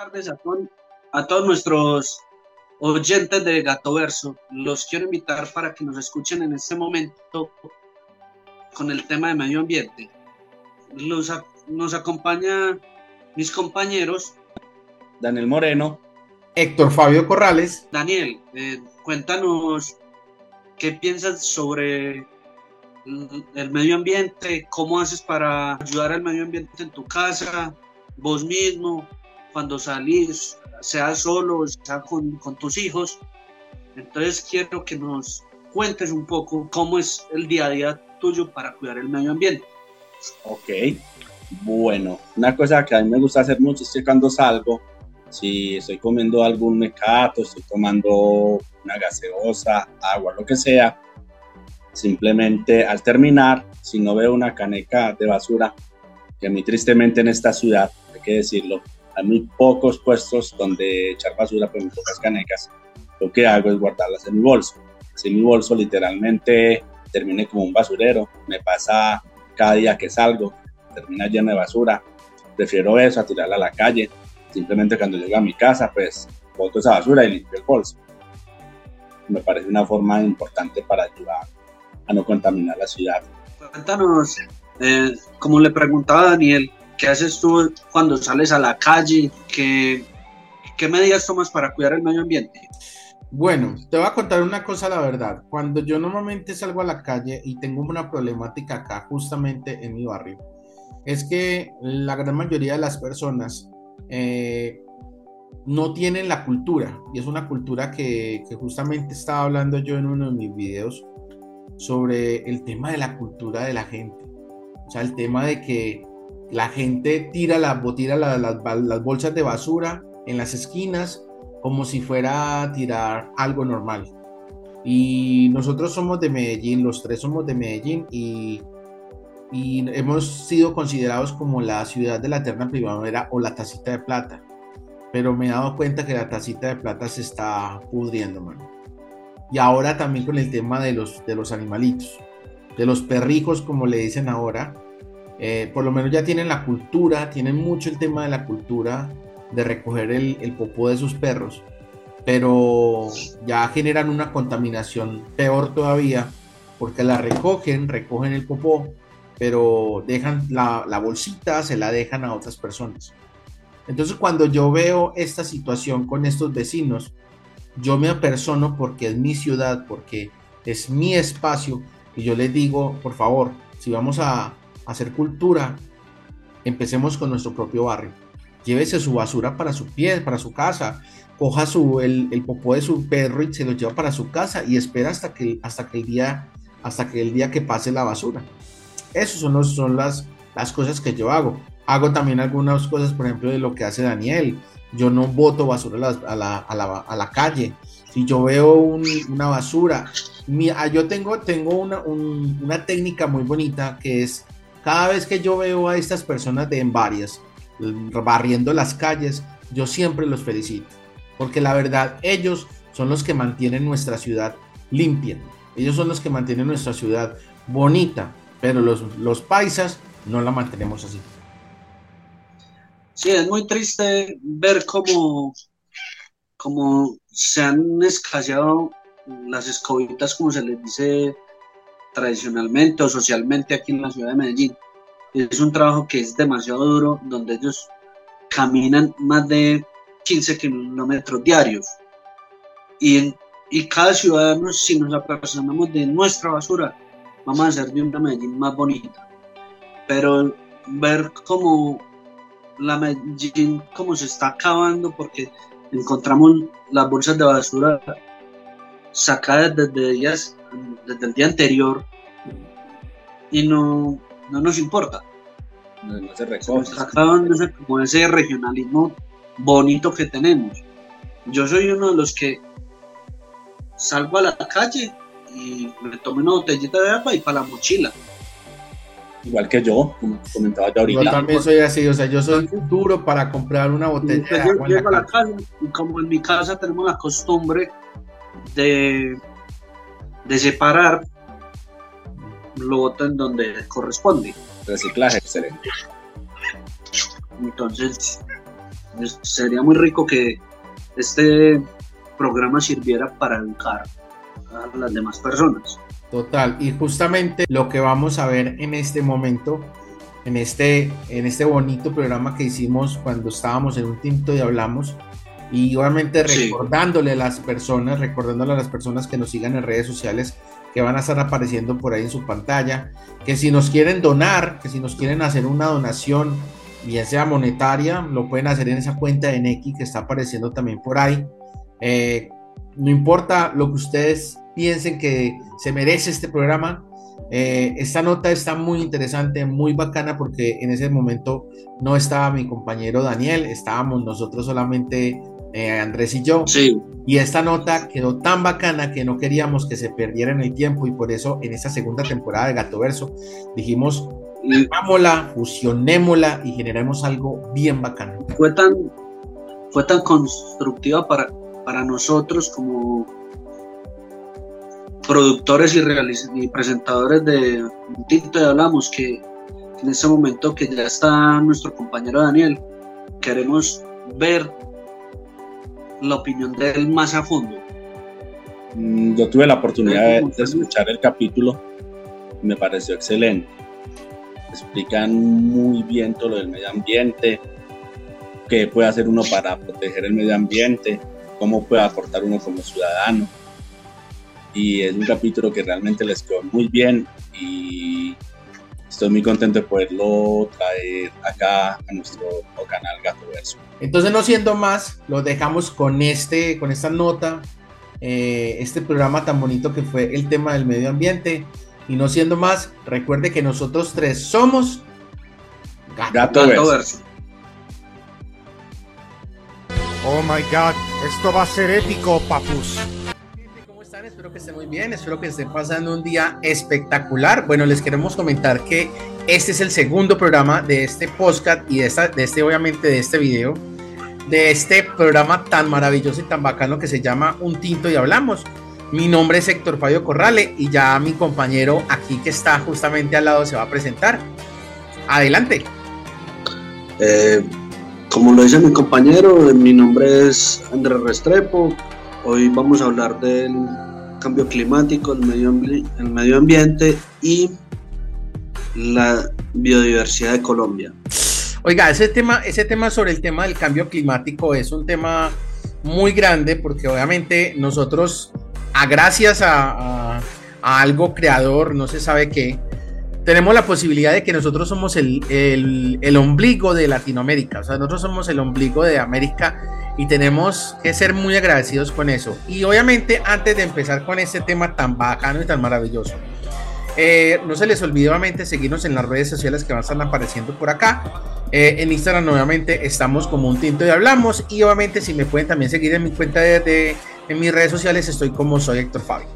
tardes a, a todos nuestros oyentes de Gato Verso. Los quiero invitar para que nos escuchen en este momento con el tema de medio ambiente. Los, nos acompaña mis compañeros. Daniel Moreno. Héctor Fabio Corrales. Daniel, eh, cuéntanos qué piensas sobre el medio ambiente, cómo haces para ayudar al medio ambiente en tu casa, vos mismo, cuando salís, sea solo, sea con, con tus hijos. Entonces quiero que nos cuentes un poco cómo es el día a día tuyo para cuidar el medio ambiente. Ok, bueno, una cosa que a mí me gusta hacer mucho es que cuando salgo, si estoy comiendo algún mecato, estoy tomando una gaseosa, agua, lo que sea, simplemente al terminar, si no veo una caneca de basura, que a mí tristemente en esta ciudad, hay que decirlo, hay muy pocos puestos donde echar basura, pero muy pocas canecas, lo que hago es guardarlas en mi bolso. Si mi bolso literalmente termine como un basurero, me pasa cada día que salgo, termina lleno de basura, prefiero eso a tirarla a la calle. Simplemente cuando llego a mi casa, pues boto esa basura y limpio el bolso. Me parece una forma importante para ayudar a no contaminar la ciudad. Cuéntanos, eh, como le preguntaba a Daniel, ¿qué haces tú cuando sales a la calle? ¿Qué, ¿Qué medidas tomas para cuidar el medio ambiente? Bueno, te voy a contar una cosa, la verdad. Cuando yo normalmente salgo a la calle y tengo una problemática acá, justamente en mi barrio, es que la gran mayoría de las personas eh, no tienen la cultura. Y es una cultura que, que justamente estaba hablando yo en uno de mis videos sobre el tema de la cultura de la gente. O sea, el tema de que la gente tira, la, tira las bolsas de basura en las esquinas como si fuera a tirar algo normal. Y nosotros somos de Medellín, los tres somos de Medellín y, y hemos sido considerados como la ciudad de la eterna primavera o la tacita de plata. Pero me he dado cuenta que la tacita de plata se está pudriendo, mano y ahora también con el tema de los, de los animalitos, de los perrijos, como le dicen ahora. Eh, por lo menos ya tienen la cultura, tienen mucho el tema de la cultura de recoger el, el popó de sus perros, pero ya generan una contaminación peor todavía, porque la recogen, recogen el popó, pero dejan la, la bolsita, se la dejan a otras personas. Entonces cuando yo veo esta situación con estos vecinos, yo me apersono porque es mi ciudad, porque es mi espacio y yo les digo, por favor, si vamos a hacer cultura, empecemos con nuestro propio barrio. Llévese su basura para su pie, para su casa, coja su, el, el, popó de su perro y se lo lleva para su casa y espera hasta que, hasta que, el, día, hasta que el día que pase la basura. Esas son, los, son las, las cosas que yo hago. Hago también algunas cosas, por ejemplo, de lo que hace Daniel. Yo no boto basura a la, a la, a la, calle. Si yo veo una basura, ah, yo tengo, tengo una, una, técnica muy bonita que es cada vez que yo veo a estas personas de en varias barriendo las calles, yo siempre los felicito. Porque la verdad, ellos son los que mantienen nuestra ciudad limpia. Ellos son los que mantienen nuestra ciudad bonita. Pero los, los paisas no la mantenemos así. Sí, es muy triste ver cómo, cómo se han escaseado las escobitas, como se les dice tradicionalmente o socialmente aquí en la ciudad de Medellín. Es un trabajo que es demasiado duro, donde ellos caminan más de 15 kilómetros diarios. Y, y cada ciudadano, si nos apasionamos de nuestra basura, vamos a hacer de una Medellín más bonita. Pero ver cómo la Medellín como se está acabando porque encontramos las bolsas de basura sacadas desde, días, desde el día anterior y no, no nos importa. No, se recoge. está acabando ese, como ese regionalismo bonito que tenemos. Yo soy uno de los que salgo a la calle y me tomo una botellita de agua y para la mochila igual que yo, como comentaba ya ahorita. Yo también soy así, o sea, yo soy duro para comprar una botella de agua. Yo llego a la casa y como en mi casa tenemos la costumbre de, de separar, lo boto en donde corresponde. Reciclaje, excelente. Entonces, sería muy rico que este programa sirviera para educar a las demás personas. Total, y justamente lo que vamos a ver en este momento, en este, en este bonito programa que hicimos cuando estábamos en un tinto y hablamos, y obviamente recordándole a las personas, recordándole a las personas que nos sigan en redes sociales que van a estar apareciendo por ahí en su pantalla, que si nos quieren donar, que si nos quieren hacer una donación, bien sea monetaria, lo pueden hacer en esa cuenta de Neki que está apareciendo también por ahí. Eh, no importa lo que ustedes piensen que se merece este programa, eh, esta nota está muy interesante, muy bacana porque en ese momento no estaba mi compañero Daniel, estábamos nosotros solamente eh, Andrés y yo. Sí. Y esta nota quedó tan bacana que no queríamos que se perdiera en el tiempo y por eso en esta segunda temporada de Gato Verso dijimos, hagámosla, fusionémosla y generemos algo bien bacano. Fue tan, fue tan constructiva para, para nosotros como productores y, y presentadores de un Tinto de Hablamos que en ese momento que ya está nuestro compañero Daniel, queremos ver la opinión de él más a fondo. Mm, yo tuve la oportunidad de, escuchar el capítulo, me pareció excelente. Explican muy bien todo lo del medio ambiente, qué puede hacer uno para proteger el medio ambiente, cómo puede aportar uno como ciudadano. Y es un capítulo que realmente les quedó muy bien y estoy muy contento de poderlo traer acá a nuestro canal Gato Verso. Entonces, no siendo más, lo dejamos con, este, con esta nota, eh, este programa tan bonito que fue el tema del medio ambiente. Y no siendo más, recuerde que nosotros tres somos Gato, Verso. Oh my god, esto va a ser épico, papus. Espero que estén muy bien, espero que estén pasando un día espectacular. Bueno, les queremos comentar que este es el segundo programa de este podcast y de, esta, de este, obviamente, de este video, de este programa tan maravilloso y tan bacano que se llama Un Tinto y Hablamos. Mi nombre es Héctor Fabio Corrale y ya mi compañero aquí que está justamente al lado se va a presentar. Adelante. Eh, como lo dice mi compañero, mi nombre es Andrés Restrepo. Hoy vamos a hablar del cambio climático, el medio, el medio ambiente y la biodiversidad de Colombia. Oiga, ese tema, ese tema sobre el tema del cambio climático es un tema muy grande porque obviamente nosotros, a gracias a, a, a algo creador, no se sabe qué, tenemos la posibilidad de que nosotros somos el, el, el, ombligo de Latinoamérica, o sea, nosotros somos el ombligo de América y tenemos que ser muy agradecidos con eso. Y obviamente antes de empezar con este tema tan bacano y tan maravilloso, eh, no se les olvide obviamente seguirnos en las redes sociales que van a estar apareciendo por acá. Eh, en Instagram nuevamente estamos como un tinto y hablamos y obviamente si me pueden también seguir en mi cuenta de, de en mis redes sociales estoy como soy Héctor Fabio.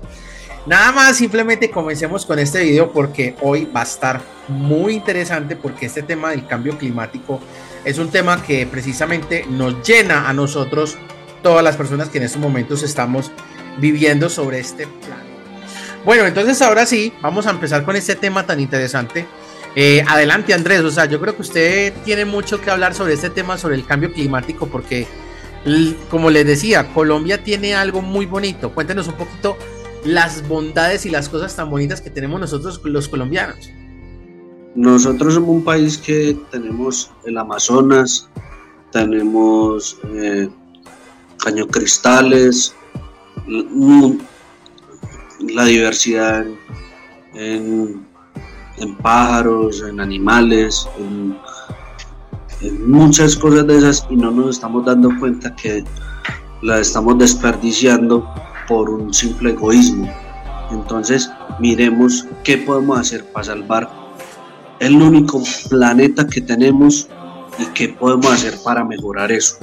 Nada más, simplemente comencemos con este video porque hoy va a estar muy interesante porque este tema del cambio climático es un tema que precisamente nos llena a nosotros, todas las personas que en estos momentos estamos viviendo sobre este plan. Bueno, entonces ahora sí, vamos a empezar con este tema tan interesante. Eh, adelante Andrés, o sea, yo creo que usted tiene mucho que hablar sobre este tema, sobre el cambio climático, porque como les decía, Colombia tiene algo muy bonito. Cuéntenos un poquito las bondades y las cosas tan bonitas que tenemos nosotros los colombianos. Nosotros somos un país que tenemos el Amazonas, tenemos eh, cañocristales, la diversidad en, en, pájaros, en animales, en, en muchas cosas de esas y no nos estamos dando cuenta que la estamos desperdiciando por un simple egoísmo. Entonces, miremos qué podemos hacer para salvar el único planeta que tenemos y qué podemos hacer para mejorar eso.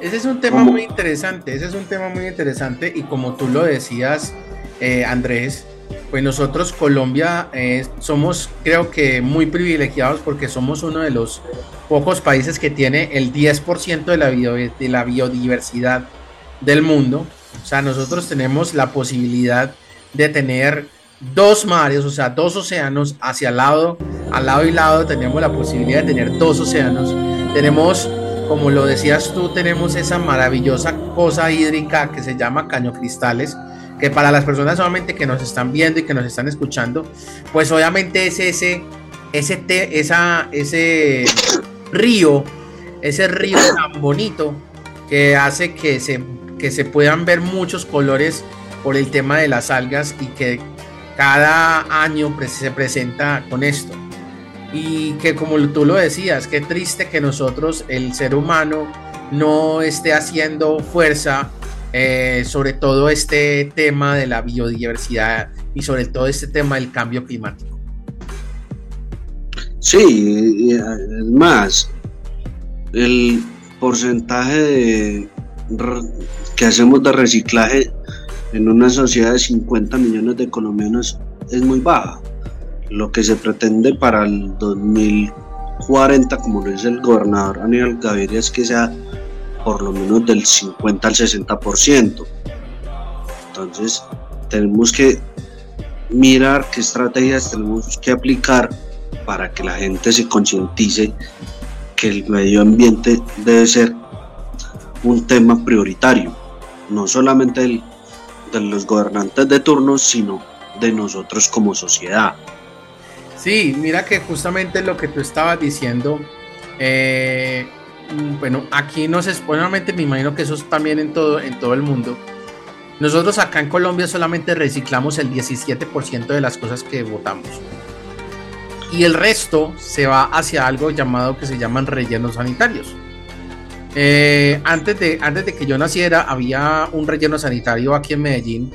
Ese es un tema muy interesante, ese es un tema muy interesante y como tú lo decías, eh, Andrés, pues nosotros Colombia eh, somos creo que muy privilegiados porque somos uno de los pocos países que tiene el 10% de la, de la biodiversidad del mundo o sea, nosotros tenemos la posibilidad de tener dos mares, o sea, dos océanos hacia el lado, al lado y lado tenemos la posibilidad de tener dos océanos. Tenemos como lo decías tú, tenemos esa maravillosa cosa hídrica que se llama caño cristales, que para las personas solamente que nos están viendo y que nos están escuchando, pues obviamente es ese, ese, esa, ese río, ese río tan bonito que hace que se, que se puedan ver muchos colores por el tema de las algas y que cada año se presenta con esto. Y que como tú lo decías, qué triste que nosotros, el ser humano, no esté haciendo fuerza eh, sobre todo este tema de la biodiversidad y sobre todo este tema del cambio climático. Sí, es más, el porcentaje de, que hacemos de reciclaje en una sociedad de 50 millones de colombianos es muy baja. Lo que se pretende para el 2040, como lo dice el gobernador Aníbal Gaviria, es que sea por lo menos del 50 al 60%. Entonces, tenemos que mirar qué estrategias tenemos que aplicar para que la gente se concientice que el medio ambiente debe ser un tema prioritario, no solamente de los gobernantes de turno, sino de nosotros como sociedad. Sí, mira que justamente lo que tú estabas diciendo, eh, bueno, aquí no se, obviamente me imagino que eso es también en todo, en todo el mundo. Nosotros acá en Colombia solamente reciclamos el 17% de las cosas que votamos. Y el resto se va hacia algo llamado que se llaman rellenos sanitarios. Eh, antes, de, antes de que yo naciera, había un relleno sanitario aquí en Medellín,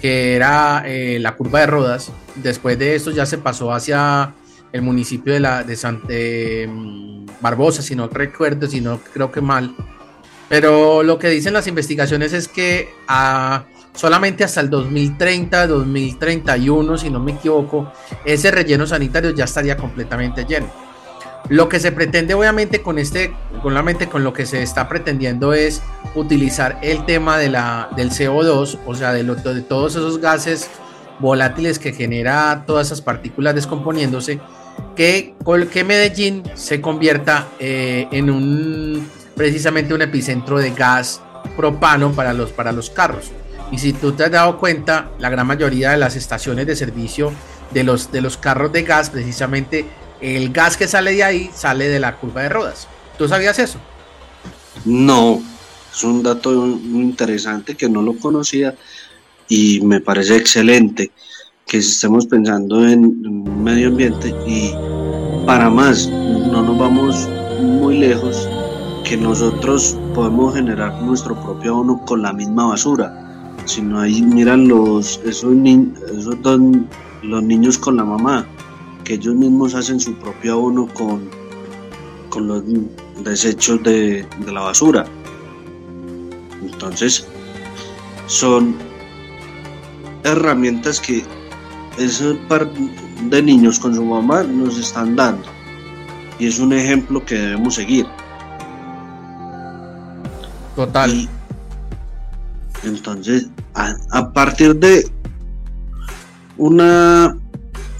que era eh, la curva de Rodas. Después de esto ya se pasó hacia el municipio de, la, de, San, mm, Barbosa, si no recuerdo, si no creo que mal. Pero lo que dicen las investigaciones es que ah, solamente hasta el 2030, 2031, si no me equivoco, ese relleno sanitario ya estaría completamente lleno. Lo que se pretende obviamente con este, con la mente con lo que se está pretendiendo es utilizar el tema de la, del CO2, o sea, de, de todos esos gases volátiles que genera todas esas partículas descomponiéndose, que, que Medellín se convierta eh, en un precisamente un epicentro de gas propano para los, para los carros. Y si tú te has dado cuenta, la gran mayoría de las estaciones de servicio de los, de los carros de gas, precisamente el gas que sale de ahí sale de la curva de rodas. ¿Tú sabías eso? No, es un dato muy interesante que no lo conocía y me parece excelente que estemos pensando en medio ambiente y para más, no nos vamos muy lejos, que nosotros podemos generar nuestro propio abono con la misma basura. Si no hay, miran los, esos, esos los niños con la mamá, que ellos mismos hacen su propio abono con, con los desechos de, de la basura. Entonces, son herramientas que ese par de niños con su mamá nos están dando. Y es un ejemplo que debemos seguir. Total. entonces, a, partir de una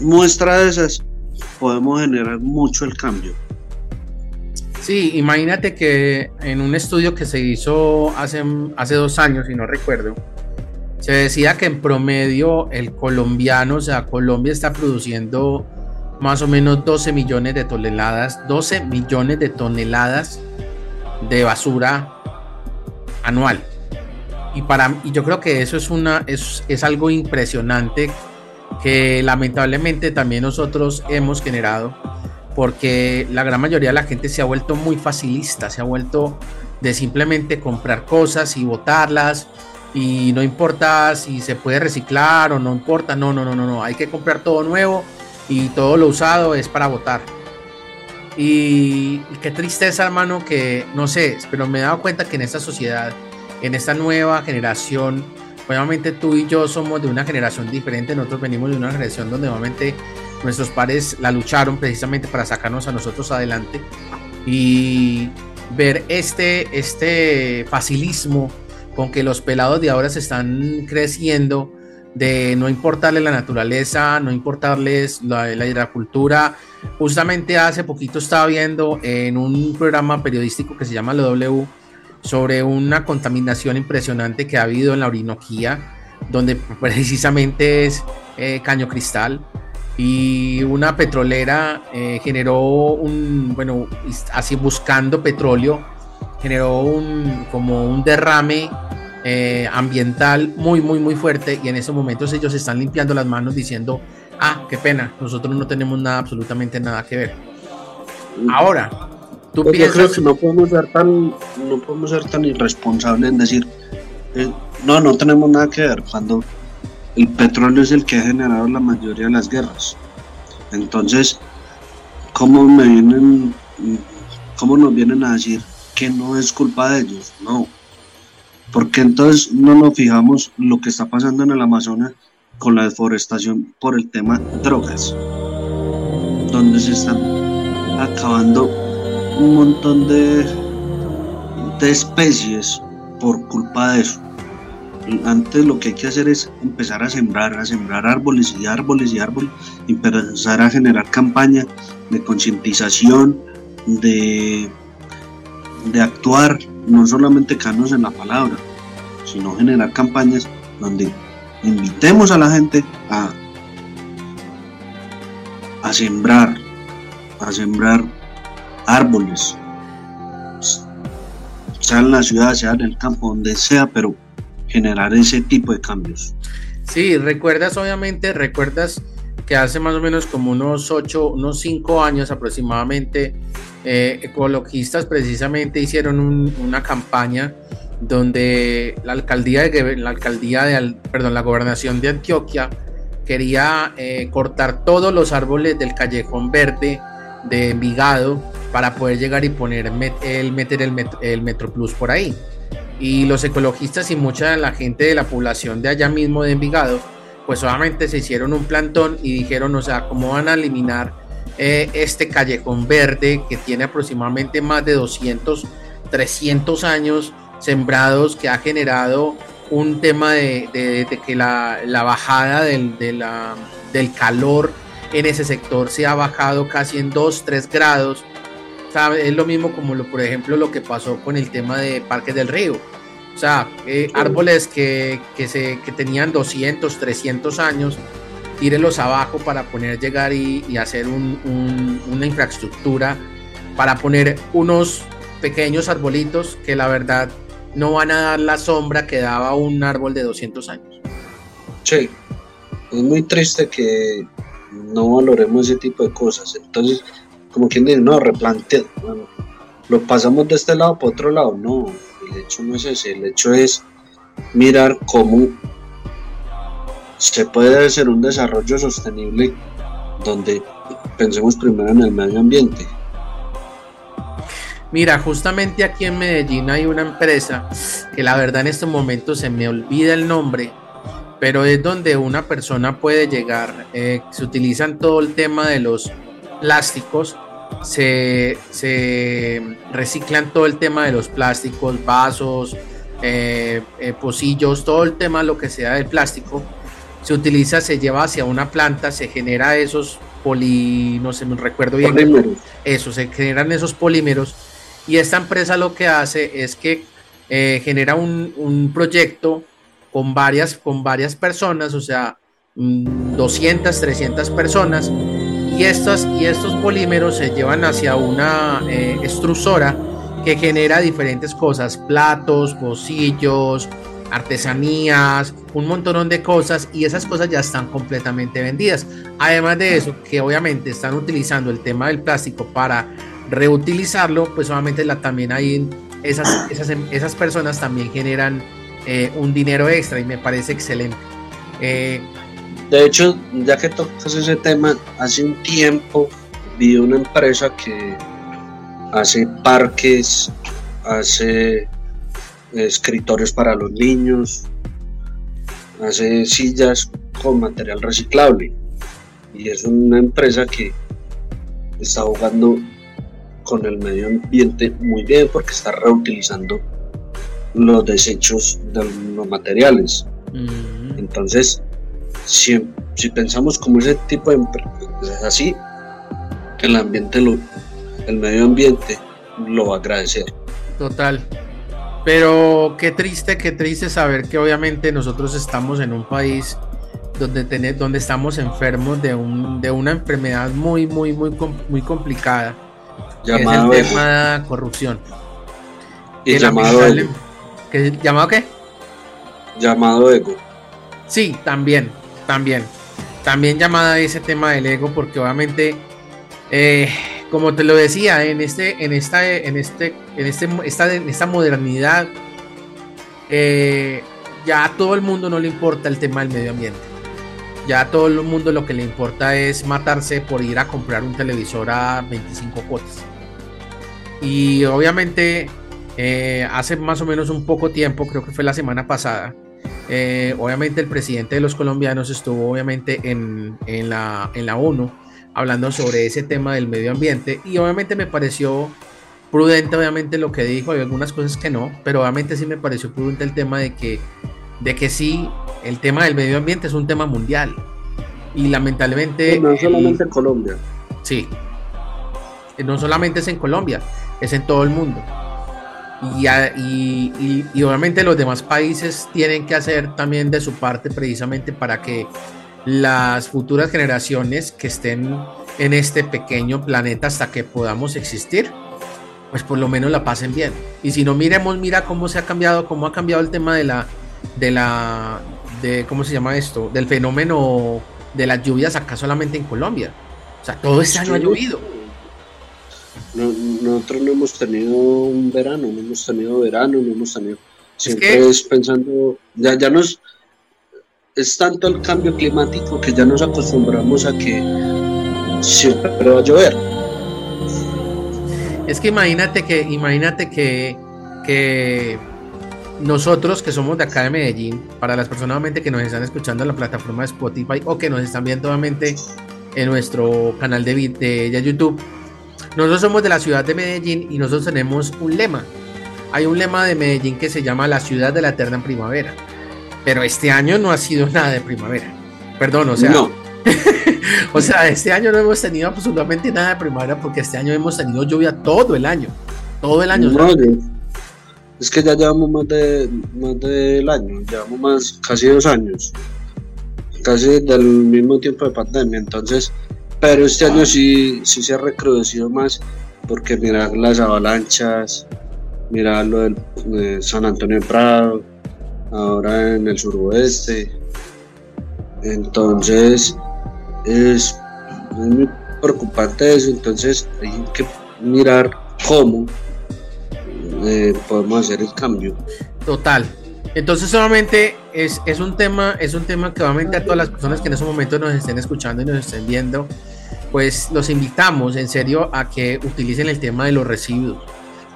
muestra de esas, podemos generar mucho el cambio. Sí, imagínate que en un estudio que se hizo hace, hace dos años, si no recuerdo, se decía que en promedio el colombiano, o sea, Colombia está produciendo más o menos 12 millones de toneladas, 12 millones de toneladas de basura anual. Y, para, y yo creo que eso es, una, es, es algo impresionante que lamentablemente también nosotros hemos generado porque la gran mayoría de la gente se ha vuelto muy facilista, se ha vuelto de simplemente comprar cosas y botarlas y no importa si se puede reciclar o no importa, no, no, no, no, no, hay que comprar todo nuevo y todo lo usado es para votar. Y, qué tristeza, hermano, que no sé, pero me he dado cuenta que en esta sociedad, en esta nueva generación, obviamente tú y yo somos de una generación diferente, nosotros venimos de una generación donde obviamente nuestros padres la lucharon precisamente para sacarnos a nosotros adelante y ver este, este facilismo con que los pelados de ahora se están creciendo de no importarle la naturaleza, no importarles la, la. Justamente hace poquito estaba viendo en un programa periodístico que se llama Lo W sobre una contaminación impresionante que ha habido en la Orinoquía, donde precisamente es eh, caño cristal y una petrolera eh, generó un, bueno, así buscando petróleo, generó un, como un derrame eh, ambiental muy, muy, muy fuerte y en esos momentos ellos están limpiando las manos diciendo, ah, qué pena, nosotros no tenemos nada, absolutamente nada que ver. Ahora, tú pues piensas... Yo creo que no podemos ser tan, no podemos ser tan irresponsables en decir, eh, no, no tenemos nada que ver, cuando el petróleo es el que ha generado la mayoría de las guerras. Entonces, ¿cómo me vienen, cómo nos vienen a decir que no es culpa de ellos? No, porque entonces no nos fijamos lo que está pasando en el Amazonas con la deforestación por el tema drogas, donde se están acabando un montón de, de especies por culpa de eso. Antes lo que hay que hacer es empezar a sembrar, a sembrar árboles y árboles y árboles, empezar a generar campañas de concientización, de, de actuar no solamente quedarnos en la palabra, sino generar campañas donde invitemos a la gente a, a sembrar, a sembrar árboles, sea en la ciudad, sea en el campo, donde sea, pero generar ese tipo de cambios. Sí, recuerdas obviamente, recuerdas que hace más o menos como unos 8, unos 5 años aproximadamente, eh, ecologistas precisamente hicieron una campaña donde la alcaldía de la alcaldía de perdón la gobernación de Antioquia quería eh, cortar todos los árboles del callejón verde de Envigado para poder llegar y poner el meter el, el Metro Plus por ahí y los ecologistas y mucha la gente de la población de allá mismo de Envigado pues solamente se hicieron un plantón y dijeron o sea cómo van a eliminar eh, este callejón verde que tiene aproximadamente más de 200, 300 años sembrados que ha generado un tema de, que la, bajada del, del calor en ese sector se ha bajado casi en 2, 3 grados. Es lo mismo como lo, por ejemplo lo que pasó con el tema de Parques del Río. O sea, eh, árboles que, se, que tenían 200, 300 años tírelos abajo para poder llegar y, hacer una infraestructura, para poner unos pequeños arbolitos que la verdad no van a dar la sombra que daba un árbol de 200 años. Sí, es muy triste que no valoremos ese tipo de cosas. Entonces, como quien dice, no, replantea, lo pasamos de este lado para otro lado. No, el hecho no es ese, el hecho es mirar cómo se puede hacer un desarrollo sostenible donde pensemos primero en el medio ambiente. Mira, justamente aquí en Medellín hay una empresa que la verdad en este momento se me olvida el nombre, pero es donde una persona puede llegar. Eh, se utilizan todo el tema de los plásticos, se, reciclan todo el tema de los plásticos, vasos, eh, eh, pocillos, todo el tema, lo que sea del plástico se utiliza, se lleva hacia una planta, se genera esos poli, no sé, me recuerdo bien. Polímeros. Eso, se generan esos polímeros. Y esta empresa lo que hace es que eh, genera un, proyecto con varias, con varias personas, o sea, 200, mm, 300 personas. Y, estas, y estos polímeros se llevan hacia una eh, extrusora que genera diferentes cosas, platos, pocillos, artesanías, un montón de cosas y esas cosas ya están completamente vendidas. Además de eso, que obviamente están utilizando el tema del plástico para reutilizarlo, pues obviamente también hay esas, esas, esas personas también generan eh, un dinero extra y me parece excelente. Eh, de hecho, ya que tocas ese tema, hace un tiempo vi una empresa que hace parques, hace escritorios para los niños, hace sillas con material reciclable y es una empresa que está jugando con el medio ambiente muy bien porque está reutilizando los desechos de los materiales. Entonces, si, si pensamos como ese tipo de empresas es así, el ambiente, lo, el medio ambiente lo va a agradecer. Total. Pero qué triste, qué triste saber que obviamente nosotros estamos en un país donde, donde estamos enfermos de, un, de una enfermedad muy, muy, muy, muy complicada. Llamado es el tema corrupción. Y llamado ego. ¿Llamado qué? Llamado ego. Sí, también, también. También llamada ese tema del ego, porque obviamente, eh, como te lo decía, en este, en esta, en este, en este, esta, en esta modernidad, eh, ya a todo el mundo no le importa el tema del medio ambiente. Ya a todo el mundo lo que le importa es matarse por ir a comprar un televisor a 25 cuotas. Y obviamente eh, hace más o menos un poco tiempo, creo que fue la semana pasada, eh, obviamente el presidente de los colombianos estuvo obviamente en, en, la, en la ONU hablando sobre ese tema del medio ambiente y obviamente me pareció prudente obviamente lo que dijo, hay algunas cosas que no, pero obviamente sí me pareció prudente el tema de que, de que sí, el tema del medio ambiente es un tema mundial y lamentablemente... no solamente en Colombia. Sí, no solamente es en Colombia, es en todo el mundo. Y, y, y, obviamente los demás países tienen que hacer también de su parte precisamente para que las futuras generaciones que estén en este pequeño planeta hasta que podamos existir, pues por lo menos la pasen bien. Y si no miremos, mira cómo se ha cambiado, cómo ha cambiado el tema de la, de la, de, ¿cómo se llama esto? Del fenómeno de las lluvias acá solamente en Colombia. O sea, todo este año ha llovido nosotros no hemos tenido un verano, no hemos tenido verano, no hemos tenido. Siempre es, pensando, ya, ya nos. Es tanto el cambio climático que ya nos acostumbramos a que siempre va a llover. Es que imagínate que, imagínate que, que nosotros que somos de acá de Medellín, para las personas que nos están escuchando en la plataforma de Spotify o que nos están viendo obviamente en nuestro canal de, de YouTube, nosotros somos de la ciudad de Medellín y nosotros tenemos un lema. Hay un lema de Medellín que se llama la ciudad de la eterna primavera. Pero este año no ha sido nada de primavera. Perdón, o sea. No. o sea, este año no hemos tenido absolutamente nada de primavera porque este año hemos tenido lluvia todo el año. Todo el año. es que ya llevamos más de más del año, llevamos más casi dos años. Casi del mismo tiempo de pandemia. Entonces, pero este año sí, sí se ha recrudecido más porque mirar las avalanchas, mirar lo del de San Antonio Prado, ahora en el suroeste. Entonces es, muy preocupante eso, entonces hay que mirar cómo eh, podemos hacer el cambio. Total. Entonces solamente es, es, un tema, es un tema que obviamente a todas las personas que en ese momento nos estén escuchando y nos estén viendo, pues los invitamos en serio a que utilicen el tema de los residuos.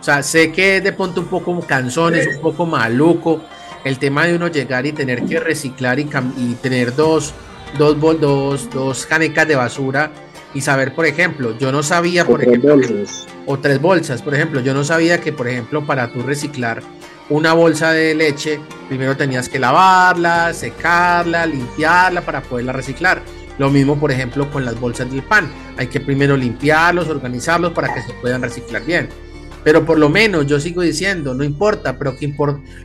O sea, sé que es de pronto un poco cansón, es un poco maluco el tema de uno llegar y tener que reciclar y, y tener dos, dos, dos, dos canecas de basura y saber, por ejemplo, yo no sabía, por ejemplo, o tres bolsas, por ejemplo, yo no sabía que, por ejemplo, para tú reciclar una bolsa de leche, primero tenías que lavarla, secarla, limpiarla para poderla reciclar. Lo mismo, por ejemplo, con las bolsas del pan. Hay que primero limpiarlos, organizarlos para que se puedan reciclar bien. Pero por lo menos yo sigo diciendo, no importa, pero que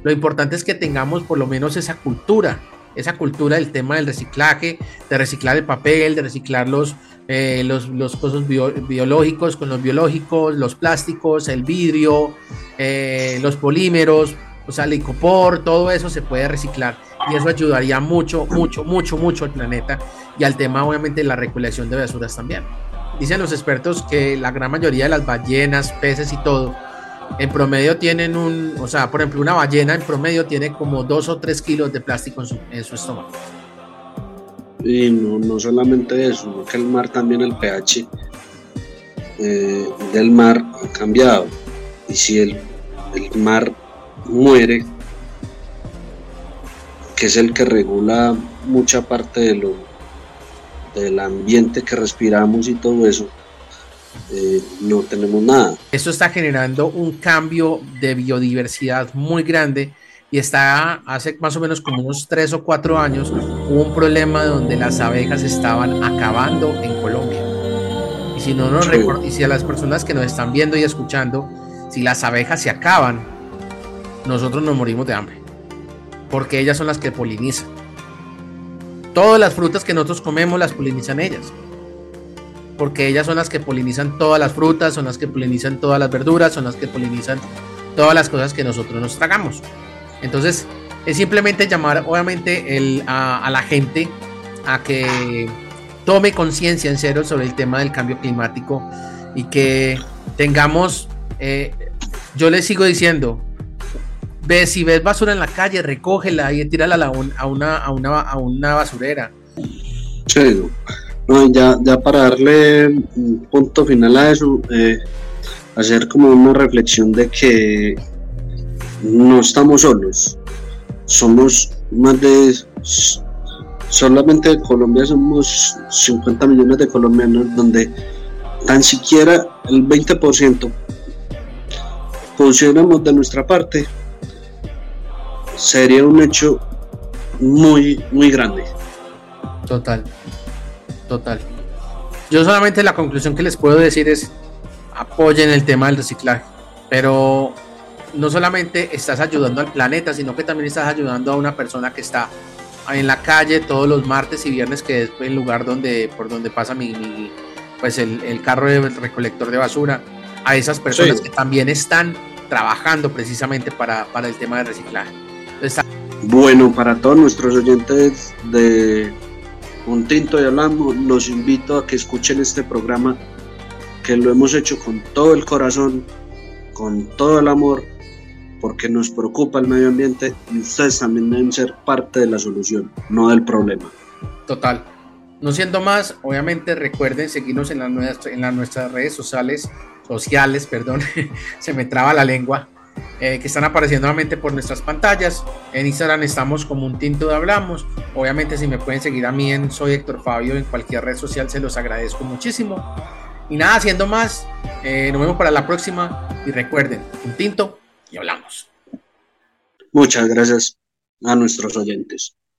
lo importante es que tengamos por lo menos esa cultura, esa cultura del tema del reciclaje, de reciclar el papel, de reciclar los, eh, los, los cosas biológicos con los biológicos, los plásticos, el vidrio, eh, los polímeros, o sea, el icopor, todo eso se puede reciclar y eso ayudaría mucho, mucho, mucho, mucho al planeta y al tema obviamente de la recolección de basuras también. Dicen los expertos que la gran mayoría de las ballenas, peces y todo, en promedio tienen un, o sea, por ejemplo, una ballena en promedio tiene como dos o tres kilos de plástico en su, estómago. Y no, solamente eso, que el mar también, el pH eh, del mar ha cambiado. Y si el, el mar muere, que es el que regula mucha parte de lo, del ambiente que respiramos y todo eso, eh, no tenemos nada. Esto está generando un cambio de biodiversidad muy grande y está hace más o menos como unos tres o cuatro años, hubo un problema donde las abejas estaban acabando en Colombia. Y si no nos y si a las personas que nos están viendo y escuchando, si las abejas se acaban, nosotros nos morimos de hambre. Porque ellas son las que polinizan. Todas las frutas que nosotros comemos las polinizan ellas. Porque ellas son las que polinizan todas las frutas, son las que polinizan todas las verduras, son las que polinizan todas las cosas que nosotros nos tragamos. Entonces, es simplemente llamar, obviamente, el, a, la gente a que tome conciencia en serio sobre el tema del cambio climático y que tengamos, eh, yo les sigo diciendo, ve, si ves basura en la calle, recógela y tírala a, una, a, una, a una basurera. Sí, ya, ya para darle un punto final a eso, eh, hacer como una reflexión de que no estamos solos. Somos más de, solamente de Colombia somos 50 millones de colombianos, donde tan siquiera el 20% funcionamos de nuestra parte, sería un hecho muy, muy grande. Total, total. Yo solamente la conclusión que les puedo decir es apoyen el tema del reciclaje, pero no solamente estás ayudando al planeta, sino que también estás ayudando a una persona que está en la calle todos los martes y viernes, que es el lugar donde, por donde pasa mi, pues el, carro de recolector de basura, a esas personas que también están trabajando precisamente para, el tema de reciclaje. bueno, para todos nuestros oyentes de Un Tinto y Hablamos, los invito a que escuchen este programa, que lo hemos hecho con todo el corazón, con todo el amor porque nos preocupa el medio ambiente y ustedes también deben ser parte de la solución, no del problema. Total. No siendo más, obviamente recuerden seguirnos en, las en las nuestras redes sociales, sociales, perdón, se me traba la lengua, eh, que están apareciendo nuevamente por nuestras pantallas. En Instagram estamos como un tinto de hablamos. Obviamente si me pueden seguir a mí en Soy Héctor Fabio en cualquier red social se los agradezco muchísimo. Y nada, haciendo más, eh, nos vemos para la próxima y recuerden, un tinto y hablamos. Muchas gracias a nuestros oyentes.